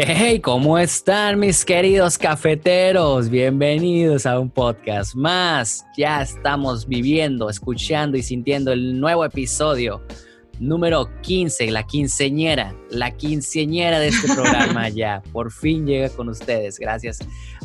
Hey, ¿cómo están mis queridos cafeteros? Bienvenidos a un podcast más. Ya estamos viviendo, escuchando y sintiendo el nuevo episodio número 15, la quinceñera, la quinceñera de este programa ya. Por fin llega con ustedes. Gracias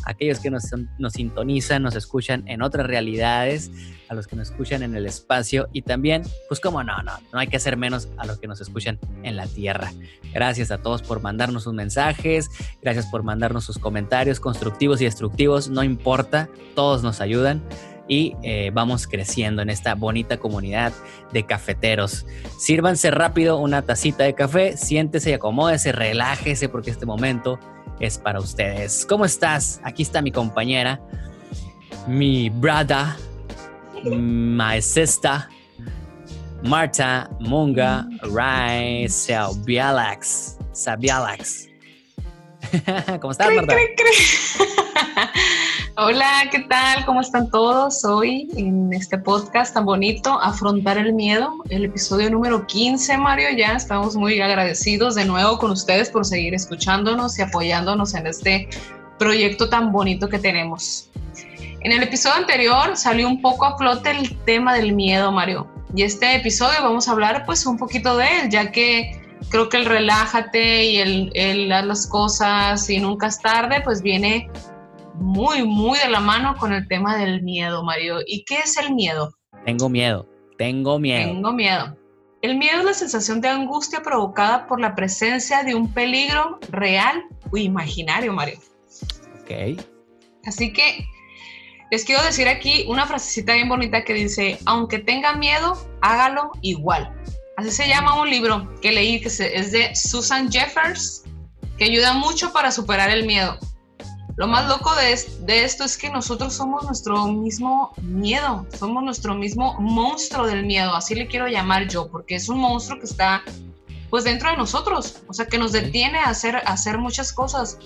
a aquellos que nos, nos sintonizan, nos escuchan en otras realidades, a los que nos escuchan en el espacio y también, pues como no, no, no hay que hacer menos a los que nos escuchan en la tierra. Gracias a todos por mandarnos sus mensajes, gracias por mandarnos sus comentarios constructivos y destructivos, no importa, todos nos ayudan y eh, vamos creciendo en esta bonita comunidad de cafeteros. Sírvanse rápido una tacita de café, siéntese y acomódese, relájese porque este momento es para ustedes. ¿Cómo estás? Aquí está mi compañera, mi brother, my sister, Marta Munga Rai Sabialax. Sabialax. ¿Cómo estás, Marta? Hola, ¿qué tal? ¿Cómo están todos hoy en este podcast tan bonito, Afrontar el Miedo, el episodio número 15, Mario? Ya estamos muy agradecidos de nuevo con ustedes por seguir escuchándonos y apoyándonos en este proyecto tan bonito que tenemos. En el episodio anterior salió un poco a flote el tema del miedo, Mario. Y este episodio vamos a hablar pues un poquito de él, ya que creo que el relájate y el, el las cosas y nunca es tarde, pues viene muy, muy de la mano con el tema del miedo, Mario. ¿Y qué es el miedo? Tengo miedo, tengo miedo. Tengo miedo. El miedo es la sensación de angustia provocada por la presencia de un peligro real o imaginario, Mario. Ok. Así que les quiero decir aquí una frasecita bien bonita que dice, aunque tenga miedo, hágalo igual. Así se llama un libro que leí que es de Susan Jeffers, que ayuda mucho para superar el miedo. Lo más loco de, esto es que nosotros somos nuestro mismo miedo, somos nuestro mismo monstruo del miedo, así le quiero llamar yo, porque es un monstruo que está pues dentro de nosotros, o sea, que nos detiene a hacer, hacer muchas cosas.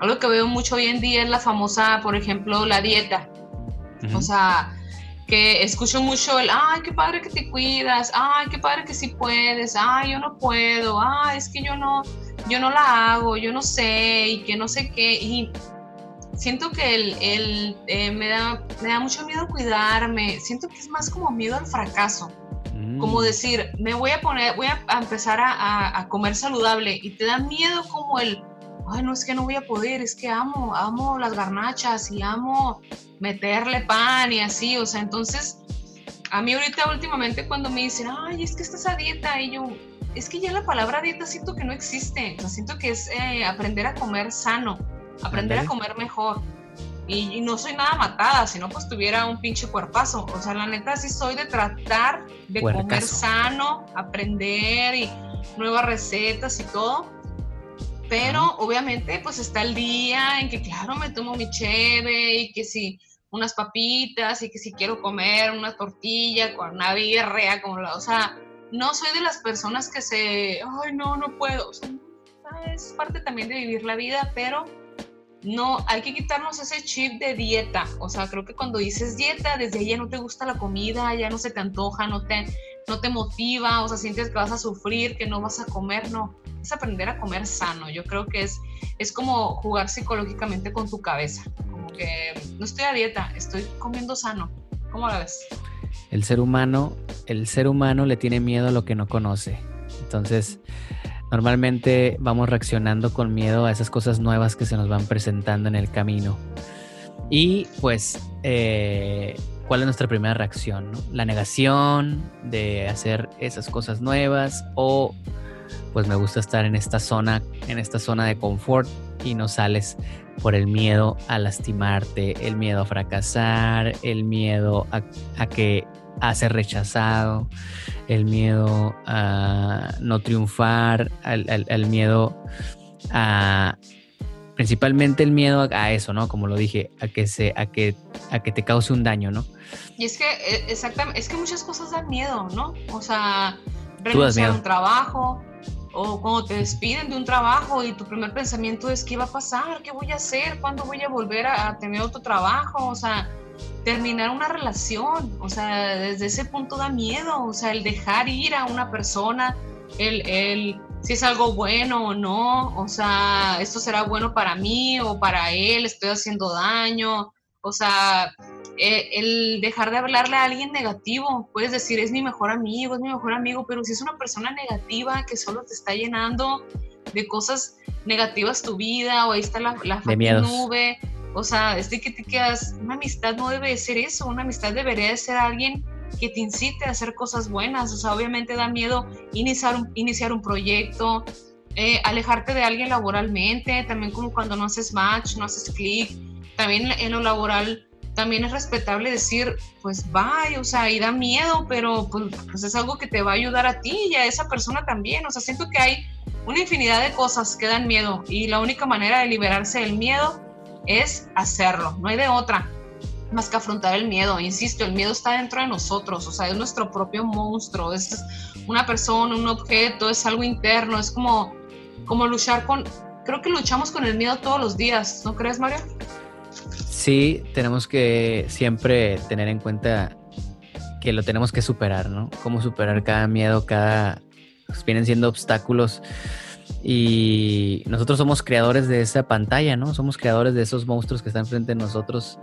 Algo que veo mucho hoy en día es la famosa, por ejemplo, la dieta. O sea, que escucho mucho el, ay, qué padre que te cuidas, ay, qué padre que sí puedes, ay, yo no puedo, ay, es que yo no, yo no la hago, yo no sé, y que no sé qué. Y siento que el, eh, me, da, me da mucho miedo cuidarme, siento que es más como miedo al fracaso. Como mm. decir, me voy a poner, voy a, empezar a, a, comer saludable. Y te da miedo como el, ay, no es que no voy a poder, es que amo, amo las garnachas y amo meterle pan y así, o sea, entonces, a mí ahorita últimamente cuando me dicen, ay, es que estás a dieta, y yo, es que ya la palabra dieta siento que no existe, o sea, siento que es eh, aprender a comer sano aprender a comer mejor. Y, no soy nada matada, si no pues tuviera un pinche cuerpazo. O sea, la neta sí soy de tratar de comer sano, aprender y nuevas recetas y todo. Pero obviamente pues está el día en que claro me tomo mi cheve y que si unas papitas y que si quiero comer una tortilla con una birria, como la, o sea, no soy de las personas que se, ay no, no puedo. es parte también de vivir la vida, pero no, hay que quitarnos ese chip de dieta. O sea, creo que cuando dices dieta, desde ahí ya no te gusta la comida, ya no se te antoja, no te, no te motiva, o sea, sientes que vas a sufrir, que no vas a comer, no. Es aprender a comer sano. Yo creo que es, es como jugar psicológicamente con tu cabeza. Como que no estoy a dieta, estoy comiendo sano. ¿Cómo la ves? El ser humano, el ser humano le tiene miedo a lo que no conoce. Entonces, Normalmente vamos reaccionando con miedo a esas cosas nuevas que se nos van presentando en el camino. Y pues, eh, ¿cuál es nuestra primera reacción? La negación de hacer esas cosas nuevas o pues me gusta estar en esta zona, en esta zona de confort y no sales por el miedo a lastimarte, el miedo a fracasar, el miedo a, a que a ser rechazado, el miedo a no triunfar, el, miedo a principalmente el miedo a, eso, ¿no? Como lo dije, a que se, a que, a que te cause un daño, ¿no? Y es que, e, exactamente, es que muchas cosas dan miedo, ¿no? O sea, renunciar a un trabajo, o cuando te despiden de un trabajo y tu primer pensamiento es, ¿qué va a pasar? ¿Qué voy a hacer? ¿Cuándo voy a volver a tener otro trabajo? O sea, terminar una relación, o sea, desde ese punto da miedo, o sea, el dejar ir a una persona, el, si es algo bueno o no, o sea, esto será bueno para mí o para él, estoy haciendo daño, o sea, eh, el dejar de hablarle a alguien negativo, puedes decir, es mi mejor amigo, es mi mejor amigo, pero si es una persona negativa que solo te está llenando de cosas negativas tu vida, o ahí está la, la nube, o sea, es de que te quedas, una amistad no debe ser eso, una amistad debería de ser alguien que te incite a hacer cosas buenas, o sea, obviamente da miedo iniciar un, iniciar un proyecto, eh, alejarte de alguien laboralmente, también como cuando no haces match, no haces clic, también en lo laboral también es respetable decir, pues vaya, o sea, y da miedo, pero pues, pues, es algo que te va a ayudar a ti y a esa persona también. O sea, siento que hay una infinidad de cosas que dan miedo y la única manera de liberarse del miedo es hacerlo, no hay de otra más que afrontar el miedo. Insisto, el miedo está dentro de nosotros, o sea, es nuestro propio monstruo, es una persona, un objeto, es algo interno, es como, como luchar con, creo que luchamos con el miedo todos los días, ¿no crees, Mario? Sí, tenemos que siempre tener en cuenta que lo tenemos que superar, ¿no? Cómo superar cada miedo, cada... Pues, vienen siendo obstáculos y nosotros somos creadores de esa pantalla, ¿no? Somos creadores de esos monstruos que están frente a nosotros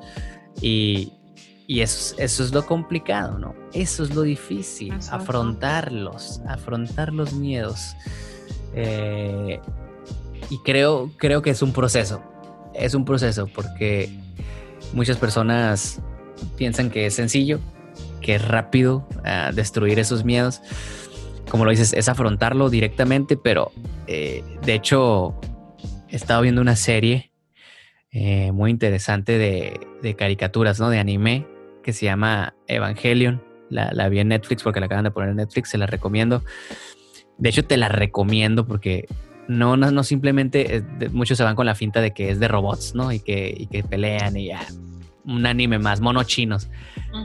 y, eso, es lo complicado, ¿no? Eso es lo difícil, afrontarlos, afrontar los miedos. Eh, y creo, creo que es un proceso, es un proceso porque Muchas personas piensan que es sencillo, que es rápido ah, destruir esos miedos. Como lo dices, es afrontarlo directamente, pero eh, de hecho he estado viendo una serie eh, muy interesante de, caricaturas, ¿no? De anime, que se llama Evangelion. La, vi en Netflix porque la acaban de poner en Netflix, se la recomiendo. De hecho, te la recomiendo porque no, no, no simplemente, eh, muchos se van con la finta de que es de robots, ¿no? Y que, y que pelean y ya, un anime más, monos chinos.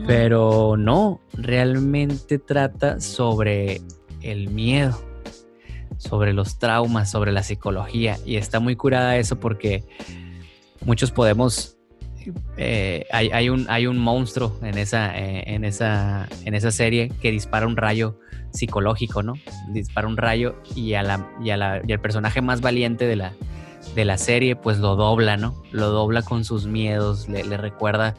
Pero no, realmente trata sobre el miedo, sobre los traumas, sobre la psicología. Y está muy curada eso porque muchos podemos eh, hay, un, hay un monstruo en esa, eh, en, esa, en esa serie que dispara un rayo psicológico, ¿no? Dispara un rayo y, a la, y, al personaje más valiente de la, de la serie, pues lo dobla, ¿no? Lo dobla con sus miedos, le, recuerda,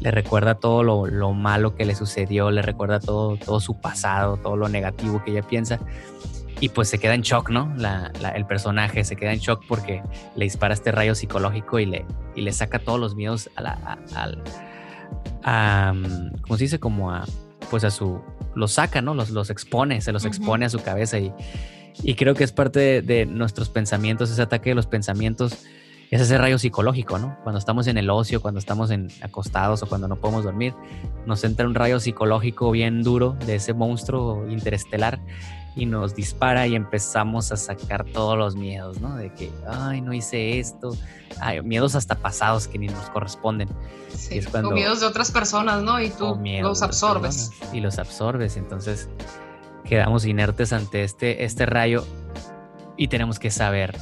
le recuerda todo lo, malo que le sucedió, le recuerda todo, todo su pasado, todo lo negativo que ella piensa. Y pues se queda en shock, ¿no? el personaje se queda en shock porque le dispara este rayo psicológico y le, y le saca todos los miedos a la... A, ¿Cómo se dice? Como a... Pues a su... Los saca, ¿no? Los, los expone, se los expone a su cabeza y, y creo que es parte de, nuestros pensamientos, ese ataque de los pensamientos es ese rayo psicológico, ¿no? Cuando estamos en el ocio, cuando estamos en, acostados o cuando no podemos dormir, nos entra un rayo psicológico bien duro de ese monstruo interestelar y nos dispara y empezamos a sacar todos los miedos, ¿no? De que, ay, no hice esto, ay, miedos hasta pasados que ni nos corresponden. Sí, o miedos de otras personas, ¿no? Y tú los absorbes. Y los absorbes, entonces quedamos inertes ante este, este rayo y tenemos que saber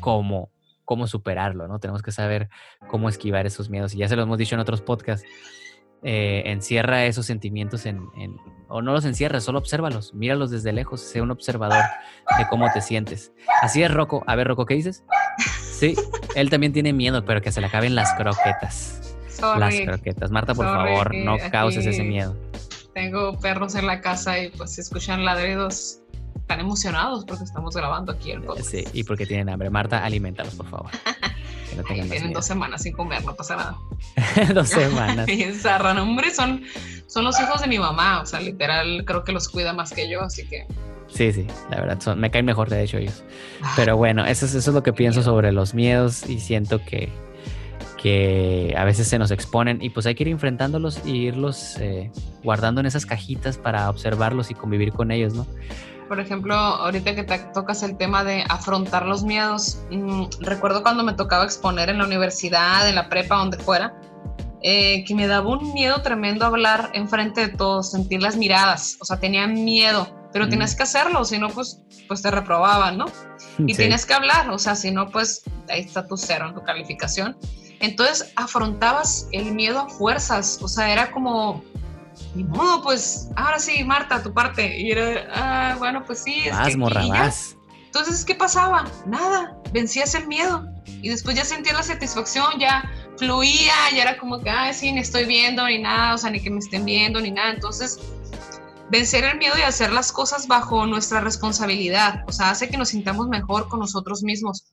cómo, cómo superarlo, ¿no? Tenemos que saber cómo esquivar esos miedos. Y ya se lo hemos dicho en otros podcasts eh, encierra esos sentimientos en, o no los encierra, solo obsérvalos, míralos desde lejos, sé un observador de cómo te sientes. Así es, Rocco. A ver, Rocco, ¿qué dices? Sí, él también tiene miedo, pero que se le acaben las croquetas. las croquetas. Marta, por favor, no causes ese miedo. Tengo perros en la casa y pues escuchan ladridos están emocionados porque estamos grabando aquí el podcast. Sí, y porque tienen hambre. Marta, alimentalos, por favor. tienen dos semanas sin comer, no pasa nada. dos semanas. y ensarran, hombre, son, son los hijos de mi mamá, o sea, literal, creo que los cuida más que yo, así que... Sí, sí, la verdad, son, me caen mejor de hecho ellos. Ah, Pero bueno, eso es, eso es lo que pienso sobre los miedos y siento que, que a veces se nos exponen y pues hay que ir enfrentándolos e irlos eh, guardando en esas cajitas para observarlos y convivir con ellos, ¿no? Por ejemplo, ahorita que te tocas el tema de afrontar los miedos, mm, recuerdo cuando me tocaba exponer en la universidad, en la prepa, donde fuera, eh, que me daba un miedo tremendo hablar enfrente de todos, sentir las miradas, o sea, tenía miedo, pero mm. tienes que hacerlo, si no, pues, pues te reprobaban, ¿no? Y tienes que hablar, o sea, si no, pues ahí está tu cero en tu calificación. Entonces afrontabas el miedo a fuerzas, o sea, era como, ni modo, pues ahora sí, Marta, tu parte. Y era, ah, bueno, pues sí. Es vas, morra, vas. Entonces, ¿qué pasaba? Nada, vencías el miedo y después ya sentía la satisfacción, ya fluía, ya era como que, ay, sí, ni estoy viendo ni nada, o sea, ni que me estén viendo ni nada. Entonces, vencer el miedo y hacer las cosas bajo nuestra responsabilidad, o sea, hace que nos sintamos mejor con nosotros mismos.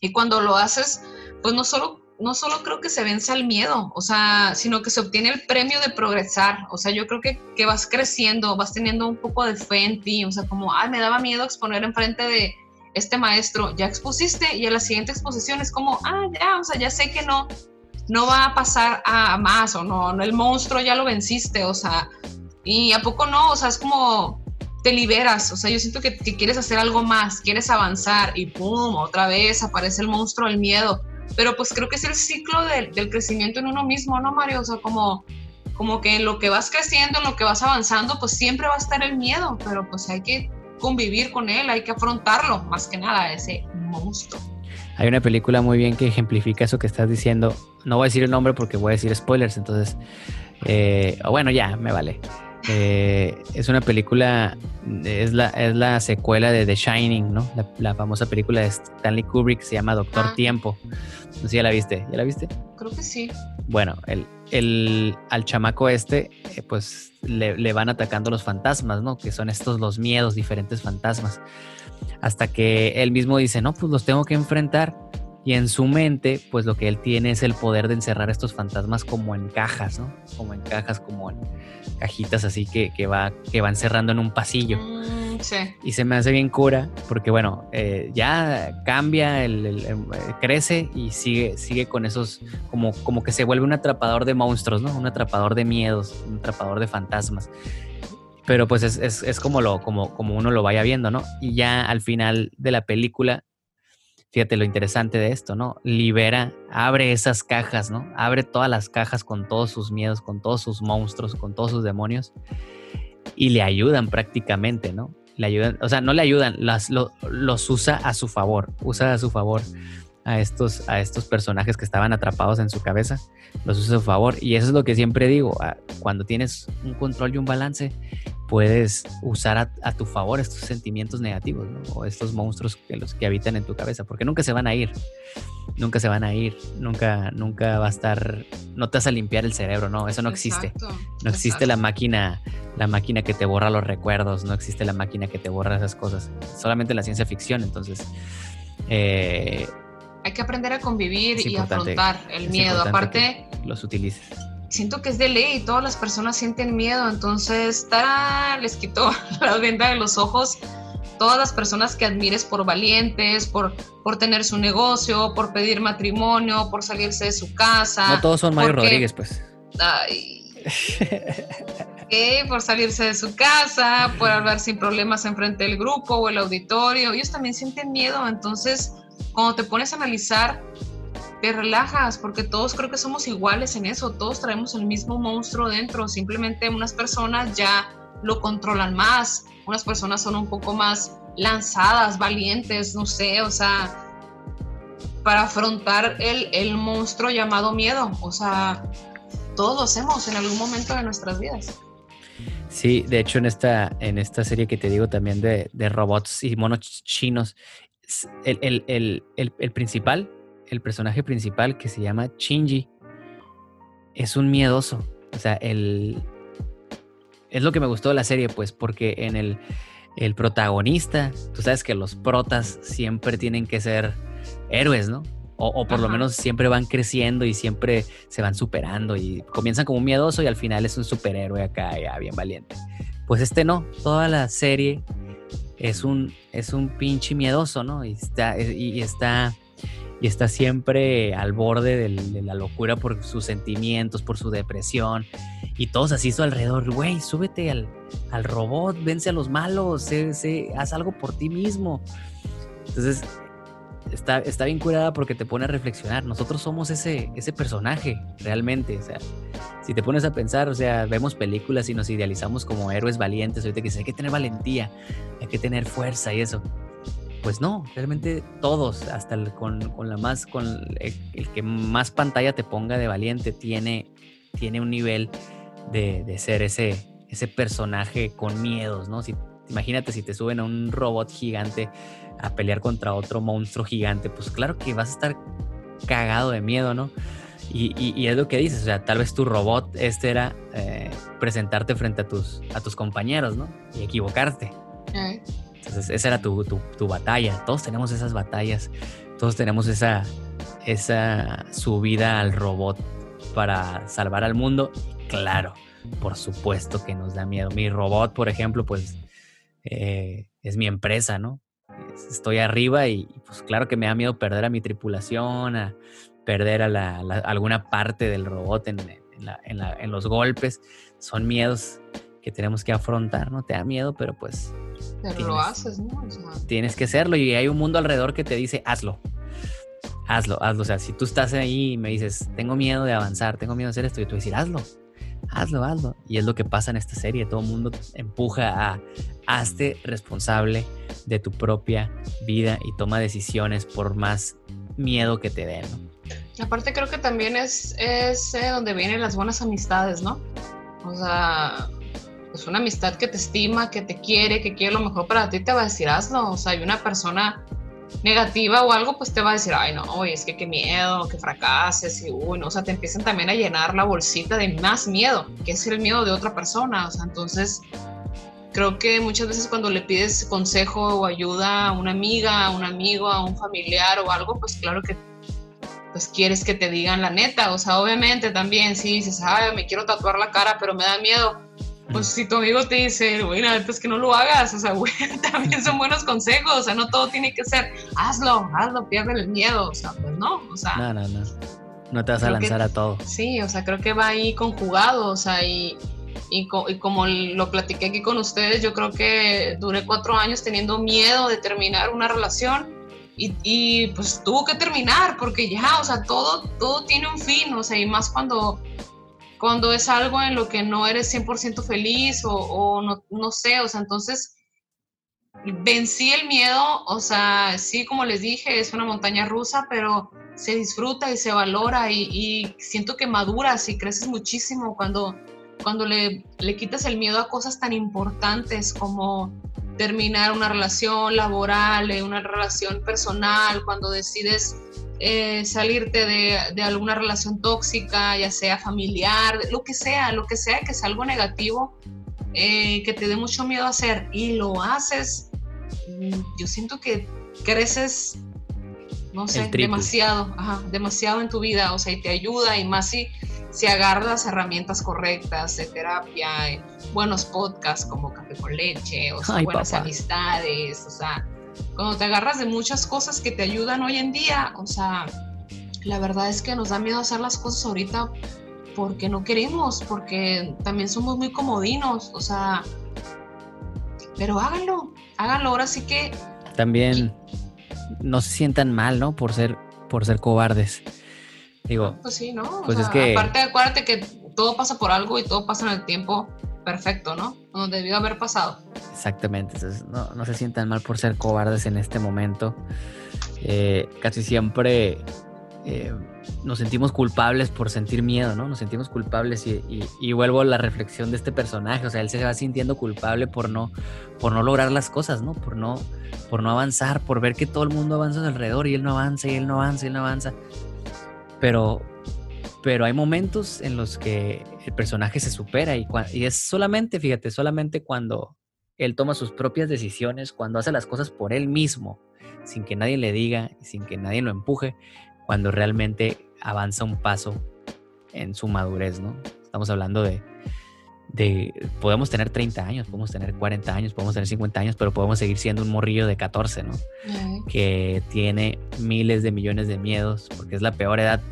Y cuando lo haces, pues no solo, no solo creo que se vence el miedo, o sea, sino que se obtiene el premio de progresar. O sea, yo creo que, que vas creciendo, vas teniendo un poco de fe en ti, o sea, como, ay, me daba miedo exponer enfrente de este maestro, ya expusiste y a la siguiente exposición es como, ah, ya, o sea, ya sé que no, no va a pasar a más o no, no el monstruo ya lo venciste, o sea, y a poco no, o sea, es como te liberas, o sea, yo siento que, quieres hacer algo más, quieres avanzar y ¡pum! Otra vez aparece el monstruo, el miedo. Pero pues creo que es el ciclo del, crecimiento en uno mismo, ¿no, Mario? O sea, como, como que en lo que vas creciendo, en lo que vas avanzando, pues siempre va a estar el miedo, pero pues hay que convivir con él, hay que afrontarlo, más que nada, ese monstruo. Hay una película muy bien que ejemplifica eso que estás diciendo. No voy a decir el nombre porque voy a decir spoilers, entonces, eh, bueno, ya, me vale. Eh, es una película, es la, es la secuela de The Shining, ¿no? La, famosa película de Stanley Kubrick se llama Doctor ah. Tiempo. No sé si ya la viste. ¿Ya la viste? Creo que sí. Bueno, el, el, al chamaco este, eh, pues le, le, van atacando los fantasmas, ¿no? Que son estos los miedos, diferentes fantasmas. Hasta que él mismo dice, no, pues los tengo que enfrentar y en su mente, pues lo que él tiene es el poder de encerrar estos fantasmas como en cajas, ¿no? Como en cajas, como en cajitas así que, que va, que van cerrando en un pasillo. Mm, sí. Y se me hace bien cura, porque bueno, eh, ya cambia, el, crece y sigue, sigue con esos, como, como que se vuelve un atrapador de monstruos, ¿no? Un atrapador de miedos, un atrapador de fantasmas pero pues es, es, es, como, lo, como, como uno lo vaya viendo, ¿no? Y ya al final de la película Fíjate lo interesante de esto, ¿no? Libera, abre esas cajas, ¿no? Abre todas las cajas con todos sus miedos, con todos sus monstruos, con todos sus demonios y le ayudan prácticamente, ¿no? Le ayudan, o sea, no le ayudan, las, los usa a su favor, usa a su favor a estos, a estos personajes que estaban atrapados en su cabeza, los usa a su favor. Y eso es lo que siempre digo, cuando tienes un control y un balance, puedes usar a, tu favor estos sentimientos negativos o estos monstruos que, los que habitan en tu cabeza, porque nunca se van a ir, nunca se van a ir, nunca, nunca va a estar, no te vas a limpiar el cerebro, no, eso no existe. no existe la máquina, la máquina que te borra los recuerdos, no existe la máquina que te borra esas cosas, solamente la ciencia ficción, entonces... Eh, hay que aprender a convivir y afrontar el miedo. Aparte, los utilices siento que es de ley, todas las personas sienten miedo, entonces les quito la venda de los ojos. Todas las personas que admires por valientes, por, por tener su negocio, por pedir matrimonio, por salirse de su casa. No todos son Mario Rodríguez, pues. Ay, por salirse de su casa, por hablar sin problemas enfrente del grupo o el auditorio. Ellos también sienten miedo, entonces cuando te pones a analizar te relajas, porque todos creo que somos iguales en eso, todos traemos el mismo monstruo dentro, simplemente unas personas ya lo controlan más, unas personas son un poco más lanzadas, valientes, no sé, o sea, para afrontar el, el monstruo llamado miedo, o sea, todos lo hacemos en algún momento de nuestras vidas. Sí, de hecho en esta, en esta serie que te digo también de, de robots y monos chinos, el, el, el, el principal el personaje principal que se llama Shinji es un miedoso. O sea, el, es lo que me gustó de la serie, pues, porque en el, el protagonista, tú sabes que los protas siempre tienen que ser héroes, ¿no? O, por lo menos siempre van creciendo y siempre se van superando y comienzan como un miedoso y al final es un superhéroe acá, ya bien valiente. Pues este no, toda la serie es un, es un pinche miedoso, ¿no? Y está, y está y está siempre al borde de la locura por sus sentimientos, por su depresión. Y todos así su alrededor, güey, súbete al, al, robot, vence a los malos, haz algo por ti mismo. Entonces, está, está bien curada porque te pone a reflexionar. Nosotros somos ese, ese personaje, realmente. O sea, si te pones a pensar, o sea, vemos películas y nos idealizamos como héroes valientes. Ahorita que dice, hay que tener valentía, hay que tener fuerza y eso pues no, realmente todos, hasta el, con, la más, con el, que más pantalla te ponga de valiente, tiene, tiene un nivel de, ser ese, ese personaje con miedos, ¿no? Si Imagínate si te suben a un robot gigante a pelear contra otro monstruo gigante, pues claro que vas a estar cagado de miedo, ¿no? Y, es lo que dices, o sea, tal vez tu robot este era eh, presentarte frente a tus, a tus compañeros, ¿no? Y equivocarte. Entonces, esa era tu, tu, batalla. Todos tenemos esas batallas, todos tenemos esa, esa subida al robot para salvar al mundo. Claro, por supuesto que nos da miedo. Mi robot, por ejemplo, pues eh, es mi empresa, ¿no? Estoy arriba y pues claro que me da miedo perder a mi tripulación, a perder a, la, alguna parte del robot en, en, los golpes. Son miedos que tenemos que afrontar, ¿no? Te da miedo, pero pues... Pero lo haces, ¿no? Tienes que hacerlo y hay un mundo alrededor que te dice, hazlo. Hazlo, hazlo. O sea, si tú estás ahí y me dices, tengo miedo de avanzar, tengo miedo de hacer esto, y tú decir, hazlo, hazlo, hazlo. Y es lo que pasa en esta serie. Todo el mundo empuja a, hazte responsable de tu propia vida y toma decisiones por más miedo que te den. Aparte creo que también es, es eh, donde vienen las buenas amistades, ¿no? O sea, pues una amistad que te estima, que te quiere, que quiere lo mejor para ti, te va a decir hazlo. O sea, hay una persona negativa o algo, pues te va a decir, ay, no, oye, es que qué miedo, que fracases, y uy, no, o sea, te empiezan también a llenar la bolsita de más miedo, que es el miedo de otra persona. O sea, entonces creo que muchas veces cuando le pides consejo o ayuda a una amiga, a un amigo, a un familiar o algo, pues claro que pues quieres que te digan la neta, o sea, obviamente también si dices, ay, me quiero tatuar la cara, pero me da miedo, pues si tu amigo te dice, güey, la neta es que no lo hagas, o sea, güey, también son buenos consejos, o sea, no todo tiene que ser, hazlo, hazlo, pierde el miedo, o sea, pues no, o sea. No, no, no, no te vas a lanzar a todo. Sí, o sea, creo que va ahí conjugado, o sea, y y, como lo platiqué aquí con ustedes, yo creo que duré cuatro años teniendo miedo de terminar una relación y, y, pues tuvo que terminar porque ya, o sea, todo, todo tiene un fin, o sea, y más cuando, cuando es algo en lo que no eres 100% feliz o, no, no sé, o sea, entonces vencí el miedo, o sea, sí, como les dije, es una montaña rusa, pero se disfruta y se valora y, y siento que maduras y creces muchísimo cuando cuando le, le quitas el miedo a cosas tan importantes como terminar una relación laboral, eh, una relación personal, cuando decides eh, salirte de, de, alguna relación tóxica, ya sea familiar, lo que sea, lo que sea que sea algo negativo, eh, que te dé mucho miedo hacer y lo haces, mm, yo siento que creces, no sé, demasiado, ajá, demasiado en tu vida, o sea, y te ayuda y más si si agarras herramientas correctas de terapia, buenos podcasts como Café con Leche, o sea, buenas amistades, o sea, cuando te agarras de muchas cosas que te ayudan hoy en día, o sea, la verdad es que nos da miedo hacer las cosas ahorita porque no queremos, porque también somos muy comodinos, o sea, pero háganlo, háganlo, ahora sí que... También no se sientan mal, ¿no? Por ser, por ser cobardes. Digo, pues sí, ¿no? Pues es que... Aparte, acuérdate que todo pasa por algo y todo pasa en el tiempo perfecto, ¿no? Donde debió haber pasado. Exactamente, entonces no, no se sientan mal por ser cobardes en este momento. Eh, casi siempre eh, nos sentimos culpables por sentir miedo, ¿no? Nos sentimos culpables y, vuelvo a la reflexión de este personaje, o sea, él se va sintiendo culpable por no, por no lograr las cosas, ¿no? Por no, por no avanzar, por ver que todo el mundo avanza alrededor y él no avanza y él no avanza y él no avanza. Pero, pero hay momentos en los que el personaje se supera y, y es solamente, fíjate, solamente cuando él toma sus propias decisiones, cuando hace las cosas por él mismo, sin que nadie le diga, sin que nadie lo empuje, cuando realmente avanza un paso en su madurez, ¿no? Estamos hablando de, de, podemos tener 30 años, podemos tener 40 años, podemos tener 50 años, pero podemos seguir siendo un morrillo de 14, ¿no? Que tiene miles de millones de miedos, porque es la peor edad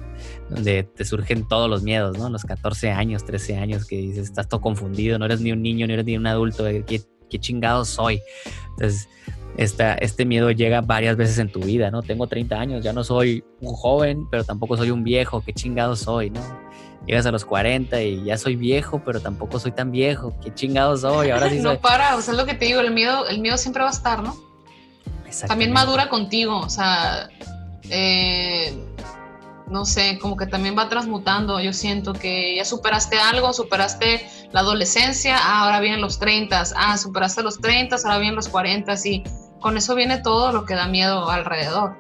donde te surgen todos los miedos, ¿no? Los 14 años, 13 años que dices, estás todo confundido, no eres ni un niño, ni eres ni un adulto, ¿qué, qué chingado soy? Entonces, esta, este miedo llega varias veces en tu vida, ¿no? Tengo 30 años, ya no soy un joven, pero tampoco soy un viejo, qué chingado soy, ¿no? llegas a los 40 y ya soy viejo, pero tampoco soy tan viejo. ¿Qué chingados soy? Ahora sí no para, o sea, es lo que te digo, el miedo, el miedo siempre va a estar, ¿no? También madura contigo, o sea, eh, no sé, como que también va transmutando. Yo siento que ya superaste algo, superaste la adolescencia, ahora vienen los 30, ah, superaste los 30, ahora vienen los 40 y con eso viene todo lo que da miedo alrededor.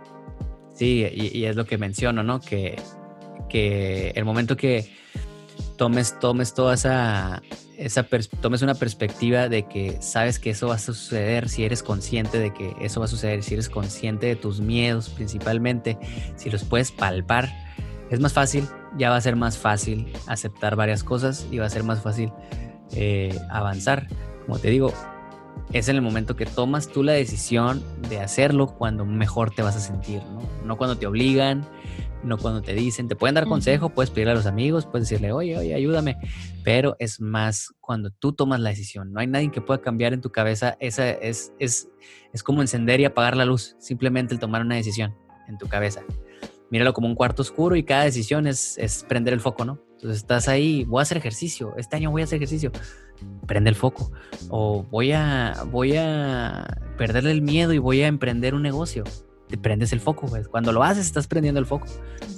Sí, y, es lo que menciono, ¿no? Que, que el momento que tomes, tomes toda esa, esa tomes una perspectiva de que sabes que eso va a suceder, si eres consciente de que eso va a suceder, si eres consciente de tus miedos principalmente, si los puedes palpar, es más fácil, ya va a ser más fácil aceptar varias cosas y va a ser más fácil eh, avanzar. Como te digo, es en el momento que tomas tú la decisión de hacerlo cuando mejor te vas a sentir, ¿no? No cuando te obligan, no cuando te dicen, te pueden dar consejo, puedes pedirle a los amigos, puedes decirle, oye, oye, ayúdame, pero es más cuando tú tomas la decisión. No hay nadie que pueda cambiar en tu cabeza. Esa es, es, es como encender y apagar la luz, simplemente el tomar una decisión en tu cabeza. Míralo como un cuarto oscuro y cada decisión es, es prender el foco, ¿no? Entonces estás ahí, voy a hacer ejercicio, este año voy a hacer ejercicio, prende el foco. O voy a, voy a perderle el miedo y voy a emprender un negocio te prendes el foco, pues. Cuando lo haces, estás prendiendo el foco.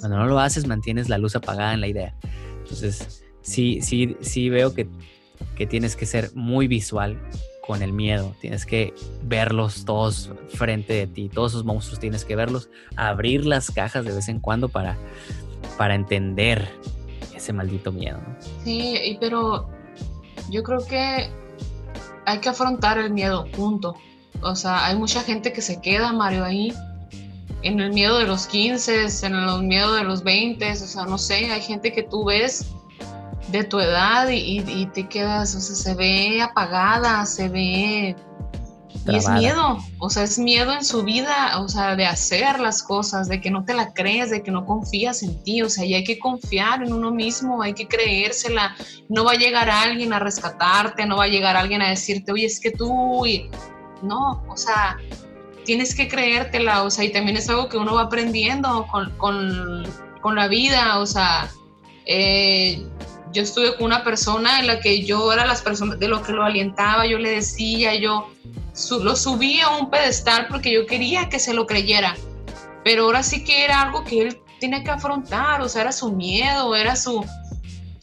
Cuando no lo haces, mantienes la luz apagada en la idea. Entonces, sí, sí, sí veo que, que tienes que ser muy visual con el miedo. Tienes que verlos todos frente de ti. Todos esos monstruos tienes que verlos. Abrir las cajas de vez en cuando para, para entender ese maldito miedo. Sí, pero yo creo que hay que afrontar el miedo, punto. O sea, hay mucha gente que se queda, Mario, ahí en el miedo de los 15, en el miedo de los 20, o sea, no sé, hay gente que tú ves de tu edad y, te quedas, o sea, se ve apagada, se ve... Y es miedo, o sea, es miedo en su vida, o sea, de hacer las cosas, de que no te la crees, de que no confías en ti, o sea, y hay que confiar en uno mismo, hay que creérsela, no va a llegar alguien a rescatarte, no va a llegar alguien a decirte, oye, es que tú, y... no, o sea, tienes que creértela, o sea, y también es algo que uno va aprendiendo con, con, con la vida, o sea, eh, yo estuve con una persona en la que yo era las personas de lo que lo alientaba, yo le decía, yo lo subía a un pedestal porque yo quería que se lo creyera, pero ahora sí que era algo que él tenía que afrontar, o sea, era su miedo, era su,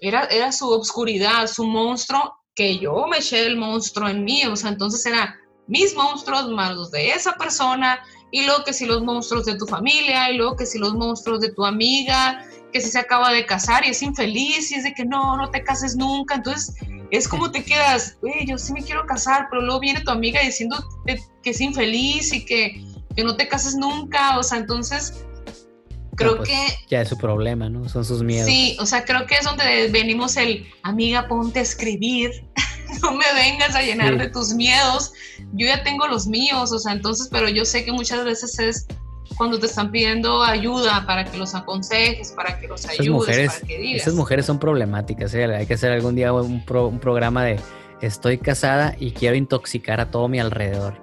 era, era su obscuridad, su monstruo, que yo me eché el monstruo en mí, o sea, entonces era mis monstruos más los de esa persona, y luego que si los monstruos de tu familia, y luego que si los monstruos de tu amiga, que si se acaba de casar y es infeliz, y es de que no, no te cases nunca, entonces es como te quedas, yo sí me quiero casar, pero luego viene tu amiga diciendo que es infeliz y que, que no te cases nunca, o sea, entonces creo pues, que... Ya es su problema, ¿no? Son sus miedos. Sí, o sea, creo que es donde venimos el, amiga, ponte a escribir, no me vengas a llenar de tus miedos, yo ya tengo los míos, o sea, entonces, pero yo sé que muchas veces es cuando te están pidiendo ayuda para que los aconsejes, para que los ayudes, mujeres, para que digas. Esas mujeres son problemáticas, ¿eh? hay que hacer algún día un, un programa de estoy casada y quiero intoxicar a todo mi alrededor.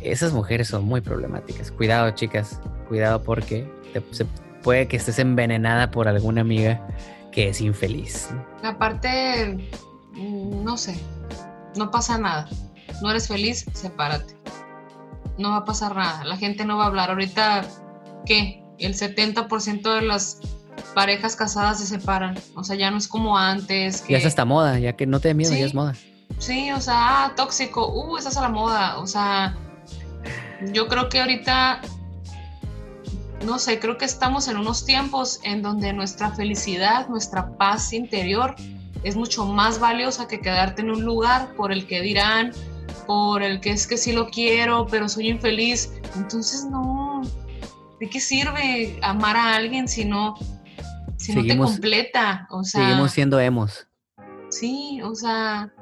Esas mujeres son muy problemáticas. Cuidado, chicas, cuidado porque puede que estés envenenada por alguna amiga que es infeliz. Aparte, mm, no sé, no pasa nada. No eres feliz, sepárate. No va a pasar nada. La gente no va a hablar. Ahorita, ¿qué? El 70% de las parejas casadas se separan. O sea, ya no es como antes. Ya es hasta moda, ya que no te dé miedo, ya es moda. Sí, o sea, ah, tóxico, uh, esa es la moda. O sea, yo creo que ahorita no sé, creo que estamos en unos tiempos en donde nuestra felicidad, nuestra paz interior es mucho más valiosa que quedarte en un lugar por el que dirán, por el que es que sí lo quiero, pero soy infeliz. Entonces, no, ¿de qué sirve amar a alguien si no, si no te completa? O sea, seguimos siendo emos. Sí, o sea,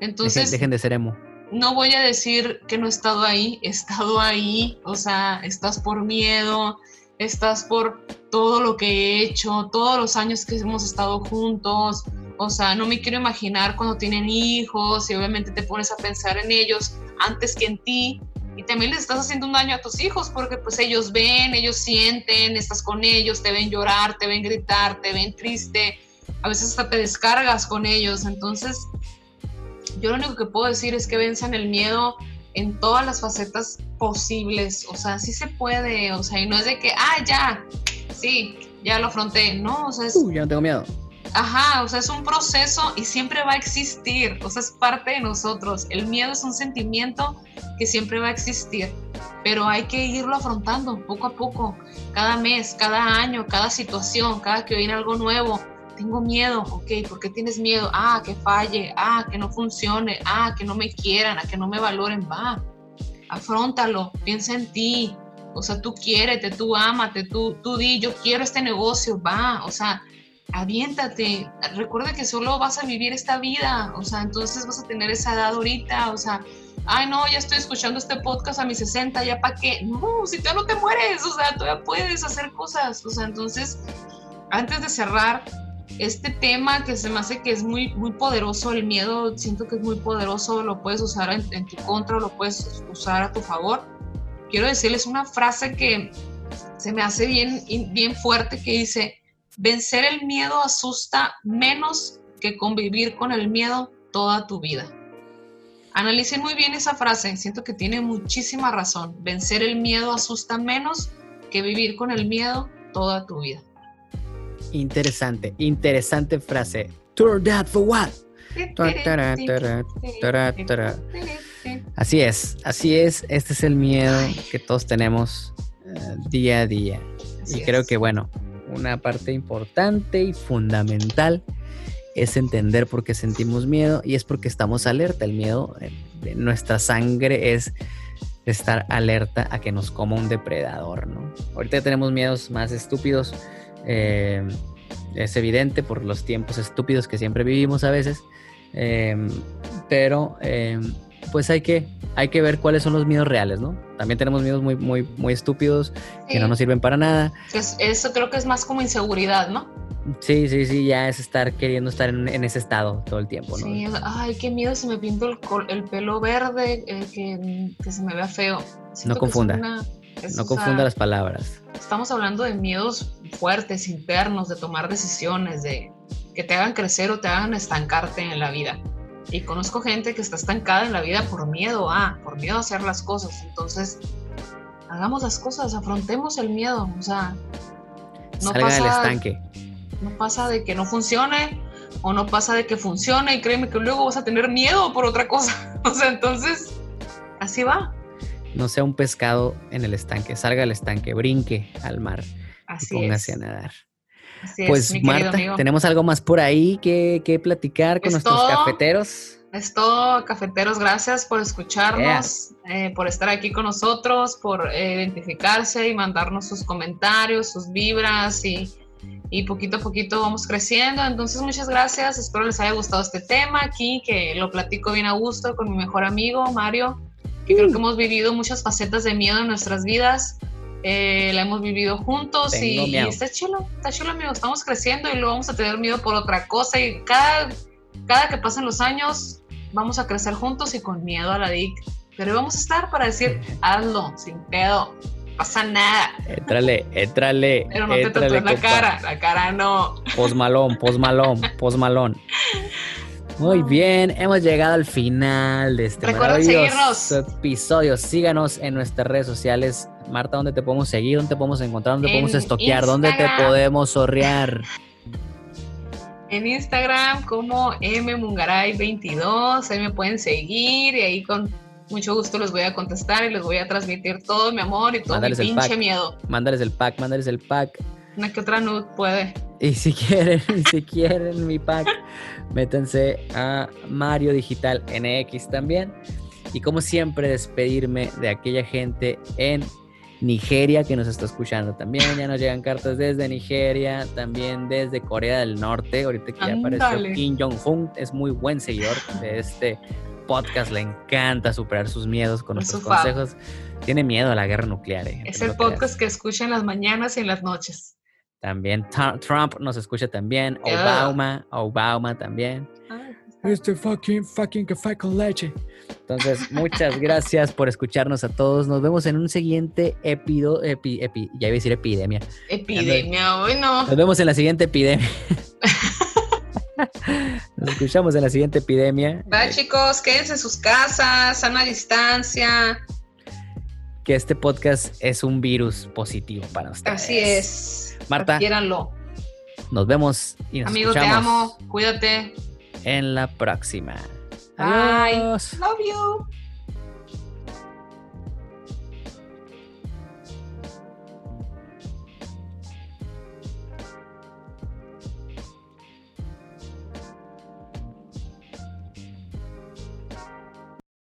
entonces... dejen de ser emo no voy a decir que no he estado ahí, he estado ahí, o sea, estás por miedo, estás por todo lo que he hecho, todos los años que hemos estado juntos, o sea, no me quiero imaginar cuando tienen hijos y obviamente te pones a pensar en ellos antes que en ti. Y también les estás haciendo un daño a tus hijos porque pues ellos ven, ellos sienten, estás con ellos, te ven llorar, te ven gritar, te ven triste, a veces hasta te descargas con ellos, entonces yo lo único que puedo decir es que venzan el miedo en todas las facetas posibles, o sea, sí se puede, o sea, y no es de que, ah, ya, sí, ya lo afronté. No, o sea, es, Uh, ya no tengo miedo. Ajá, o sea, es un proceso y siempre va a existir, o sea, es parte de nosotros. El miedo es un sentimiento que siempre va a existir, pero hay que irlo afrontando poco a poco, cada mes, cada año, cada situación, cada que viene algo nuevo. Tengo miedo, ok, ¿por qué tienes miedo? Ah, que falle, ah, que no funcione, ah, que no me quieran, a que no me valoren, va, afrontalo, piensa en ti, o sea, tú quiérete, tú ámate, tú, tú di, yo quiero este negocio, va, o sea, aviéntate, recuerda que solo vas a vivir esta vida, o sea, entonces vas a tener esa edad ahorita, o sea, ay no, ya estoy escuchando este podcast a mis 60, ya para qué, no, si tú no te mueres, o sea, todavía puedes hacer cosas, o sea, entonces, antes de cerrar este tema que se me hace que es muy, muy poderoso, el miedo, siento que es muy poderoso, lo puedes usar en, en tu contra, lo puedes usar a tu favor, quiero decirles una frase que se me hace bien, bien fuerte que dice, vencer el miedo asusta menos que convivir con el miedo toda tu vida. Analicen muy bien esa frase, siento que tiene muchísima razón. Vencer el miedo asusta menos que vivir con el miedo toda tu vida. Interesante, interesante frase. Turn that for what? Así es, así es. Este es el miedo que todos tenemos eh, día a día. Así y creo es. que, bueno, una parte importante y fundamental es entender por qué sentimos miedo y es porque estamos alerta. El miedo eh, de nuestra sangre es estar alerta a que nos coma un depredador, ¿no? Ahorita tenemos miedos más estúpidos. eh, es evidente por los tiempos estúpidos que siempre vivimos a veces. eh, pero pues hay que, hay que ver cuáles son los miedos reales, ¿no? También tenemos miedos muy, muy, muy estúpidos que no nos sirven para nada. Es- eso creo que es más como inseguridad, ¿no? Sí, sí, sí, ya es estar queriendo estar en, en ese estado todo el tiempo, ¿no? Sí, ay, qué miedo si me pinto el, el pelo verde, eh, que, que se me vea feo. Siento es confunda. una- es, no o confunda sea, las palabras. Estamos hablando de miedos fuertes, internos, de tomar decisiones, de que te hagan crecer o te hagan estancarte en la vida. Y conozco gente que está estancada en la vida por miedo a, por miedo a hacer las cosas. Entonces, hagamos las cosas, afrontemos el miedo. O sea, no Salga del pasa- estanque. no pasa de que no funcione o no pasa de que funcione y créeme que luego vas a tener miedo por otra cosa. O sea, entonces, así va. No sea un pescado en el estanque. Salga del estanque, brinque al mar y Así póngase es. a nadar. Así Pues Marta, amigo. tenemos algo más por ahí que, que platicar con Es nuestros todo. cafeteros. Es todo, cafeteros, gracias por escucharnos, eh, por estar aquí con nosotros, por eh, identificarse y mandarnos sus comentarios, sus vibras y, y poquito a poquito vamos creciendo. Entonces, muchas gracias, espero les haya gustado este tema aquí, que lo platico bien a gusto con mi mejor amigo, Mario, que creo que hemos vivido muchas facetas de miedo en nuestras vidas. Eh, la hemos vivido juntos y, Tengo y miedo. está chulo, está chulo, amigo. Estamos creciendo y luego vamos a tener miedo por otra cosa. Y cada, cada que pasen los años, vamos a crecer juntos y con miedo a la DIC. Pero vamos a estar para decir, hazlo, sin pedo, pasa nada. Éntrale, éntrale. Pero no te éntrale, tatúes la cara, la cara no. Posmalón, posmalón, posmalón. Muy bien, hemos llegado al final de este Recuerden maravilloso seguirnos. episodio. Síganos en nuestras redes sociales. Marta, ¿dónde te podemos seguir? ¿Dónde te podemos encontrar? ¿Dónde En podemos estoquear? ¿Dónde te podemos sorrear? En Instagram como mmungaray22, ahí me pueden seguir y ahí con mucho gusto les voy a contestar y les voy a transmitir todo mi amor y todo Mándales mi pinche pack. miedo. Mándales el pack, mándales el pack. Una que otra nud puede. Y si quieren, si quieren mi pack, métanse a Mario Digital NX también. Y como siempre, despedirme de aquella gente en Nigeria que nos está escuchando también. Ya nos llegan cartas desde Nigeria, también desde Corea del Norte. Ahorita que ya apareció Ándale. Kim Jong-un, es muy buen seguidor de este podcast. Le encanta superar sus miedos con Es nuestros consejos. Tiene miedo a la guerra nuclear. eh, Es el podcast que escucho en las mañanas y en las noches. También Trump nos escucha también. Yeah. Obama, Obama también. Ay, Este fucking, fucking café con leche. Entonces, muchas gracias por escucharnos a todos. Nos vemos en un siguiente epido, epi, epi- ya iba a decir epidemia. Epidemia, hoy no. Nos vemos en la siguiente epidemia. Nos escuchamos en la siguiente epidemia. Va chicos, quédense en sus casas, sana distancia. que este podcast es un virus positivo para ustedes. Así es. Marta. Quiéranlo. Nos vemos y nos Amigo, te amo. Cuídate. En la próxima. Bye. Adiós. Love you.